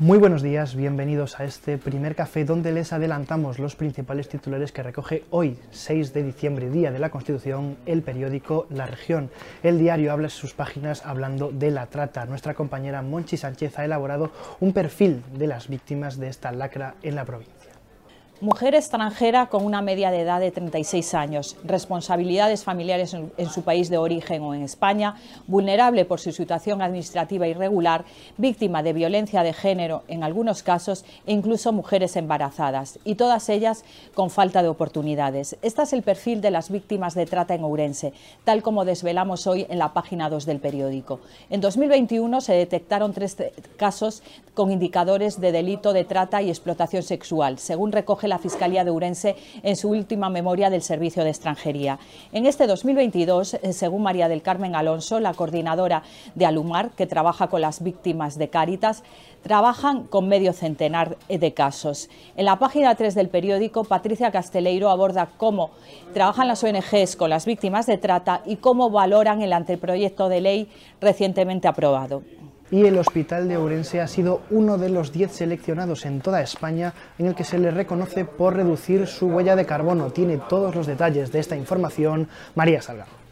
Muy buenos días, bienvenidos a este primer café donde les adelantamos los principales titulares que recoge hoy, 6 de diciembre, Día de la Constitución, el periódico La Región. El diario habla en sus páginas hablando de la trata. Nuestra compañera Monchi Sánchez ha elaborado un perfil de las víctimas de esta lacra en la provincia. Mujer extranjera con una media de edad de 36 años, responsabilidades familiares en, su país de origen o en España, vulnerable por su situación administrativa irregular, víctima de violencia de género en algunos casos. E incluso mujeres embarazadas, y todas ellas con falta de oportunidades. Este es el perfil de las víctimas de trata en Ourense, tal como desvelamos hoy en la página 2 del periódico. En 2021 se detectaron tres casos con indicadores de delito de trata y explotación sexual, según recoge Fiscalía de Urense en su última memoria del Servicio de Extranjería. En este 2022, eh, según María del Carmen Alonso, la coordinadora de Alumar, que trabaja con las víctimas de Cáritas, trabajan con medio centenar de casos. En la página 3 del periódico, Patricia Casteleiro aborda cómo trabajan las ONGs con las víctimas de trata y cómo valoran el anteproyecto de ley recientemente aprobado y el Hospital de Ourense ha sido uno de los 10 seleccionados en toda España en el que se le reconoce por reducir su huella de carbono. Tiene todos los detalles de esta información María Salgado.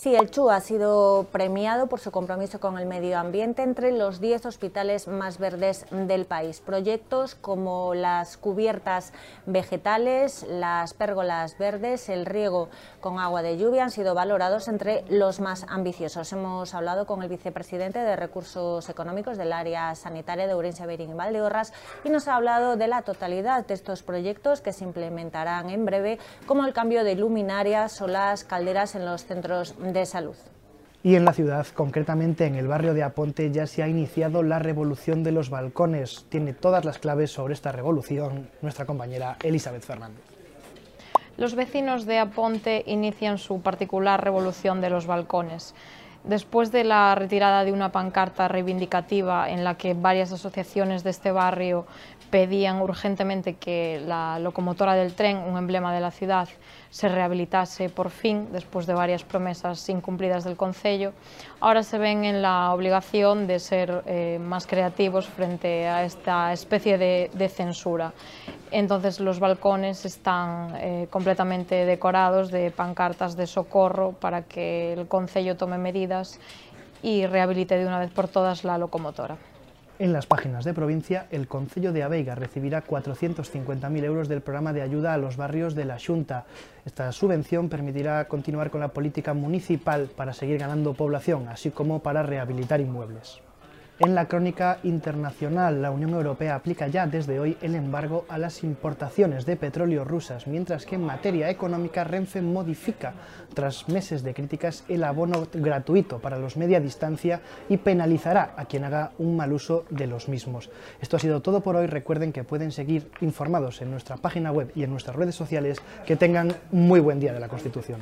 Sí, el CHU ha sido premiado por su compromiso con el medio ambiente entre los 10 hospitales más verdes del país. Proyectos como las cubiertas vegetales, las pérgolas verdes, el riego con agua de lluvia han sido valorados entre los más ambiciosos. Hemos hablado con el vicepresidente de Recursos Económicos del área sanitaria de Urense, Bering y Valdeorras y nos ha hablado de la totalidad de estos proyectos que se implementarán en breve, como el cambio de luminarias o las calderas en los centros salud. Y en la ciudad, concretamente en el barrio de Aponte, ya se ha iniciado la revolución de los balcones. Tiene todas las claves sobre esta revolución nuestra compañera Elizabeth Fernández. Los vecinos de Aponte inician su particular revolución de los balcones. Después de la retirada de una pancarta reivindicativa en la que varias asociaciones de este barrio pedían urgentemente que la locomotora del tren, un emblema de la ciudad, se rehabilitase por fin, después de varias promesas incumplidas del Concello, ahora se ven en la obligación de ser eh, más creativos frente a esta especie de, censura. Entonces los balcones están eh, completamente decorados de pancartas de socorro para que el Concello tome medidas y rehabilite de una vez por todas la locomotora. En las páginas de provincia, el Concello de Aveiga recibirá 450.000 euros del programa de ayuda a los barrios de la Xunta. Esta subvención permitirá continuar con la política municipal para seguir ganando población, así como para rehabilitar inmuebles. En la crónica internacional, la Unión Europea aplica ya desde hoy el embargo a las importaciones de petróleo rusas, mientras que en materia económica Renfe modifica, tras meses de críticas, el abono gratuito para los media distancia y penalizará a quien haga un mal uso de los mismos. Esto ha sido todo por hoy. Recuerden que pueden seguir informados en nuestra página web y en nuestras redes sociales. Que tengan muy buen día de la Constitución.